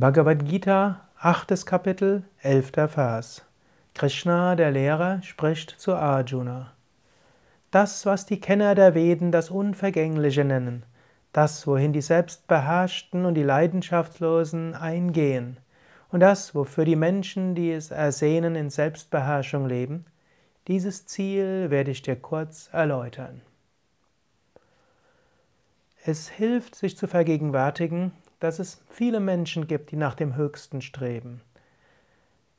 Bhagavad Gita, achtes Kapitel, elfter Vers. Krishna, der Lehrer, spricht zu Arjuna. Das, was die Kenner der Veden das Unvergängliche nennen, das, wohin die Selbstbeherrschten und die Leidenschaftslosen eingehen, und das, wofür die Menschen, die es ersehnen, in Selbstbeherrschung leben, dieses Ziel werde ich dir kurz erläutern. Es hilft, sich zu vergegenwärtigen, dass es viele Menschen gibt, die nach dem Höchsten streben.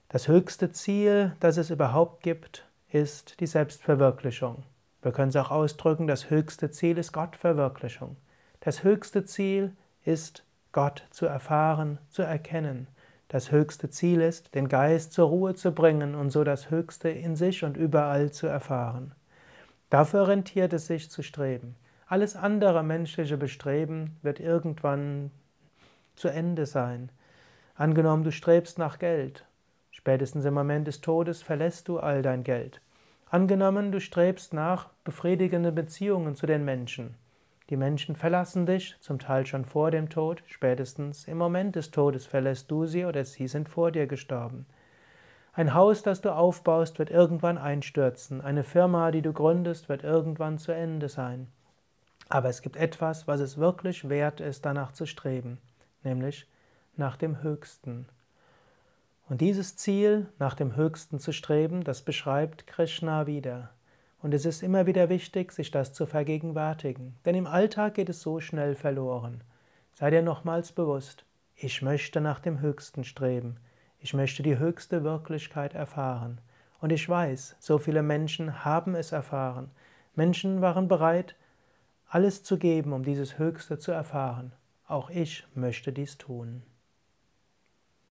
Das höchste Ziel, das es überhaupt gibt, ist die Selbstverwirklichung. Wir können es auch ausdrücken, das höchste Ziel ist Gottverwirklichung. Das höchste Ziel ist, Gott zu erfahren, zu erkennen. Das höchste Ziel ist, den Geist zur Ruhe zu bringen und so das Höchste in sich und überall zu erfahren. Dafür rentiert es sich zu streben. Alles andere menschliche Bestreben wird irgendwann zu Ende sein. Angenommen, du strebst nach Geld. Spätestens im Moment des Todes verlässt du all dein Geld. Angenommen, du strebst nach befriedigenden Beziehungen zu den Menschen. Die Menschen verlassen dich, zum Teil schon vor dem Tod, spätestens im Moment des Todes verlässt du sie oder sie sind vor dir gestorben. Ein Haus, das du aufbaust, wird irgendwann einstürzen. Eine Firma, die du gründest, wird irgendwann zu Ende sein. Aber es gibt etwas, was es wirklich wert ist, danach zu streben nämlich nach dem Höchsten. Und dieses Ziel, nach dem Höchsten zu streben, das beschreibt Krishna wieder. Und es ist immer wieder wichtig, sich das zu vergegenwärtigen, denn im Alltag geht es so schnell verloren. Sei dir nochmals bewusst, ich möchte nach dem Höchsten streben, ich möchte die höchste Wirklichkeit erfahren. Und ich weiß, so viele Menschen haben es erfahren. Menschen waren bereit, alles zu geben, um dieses Höchste zu erfahren. Auch ich möchte dies tun.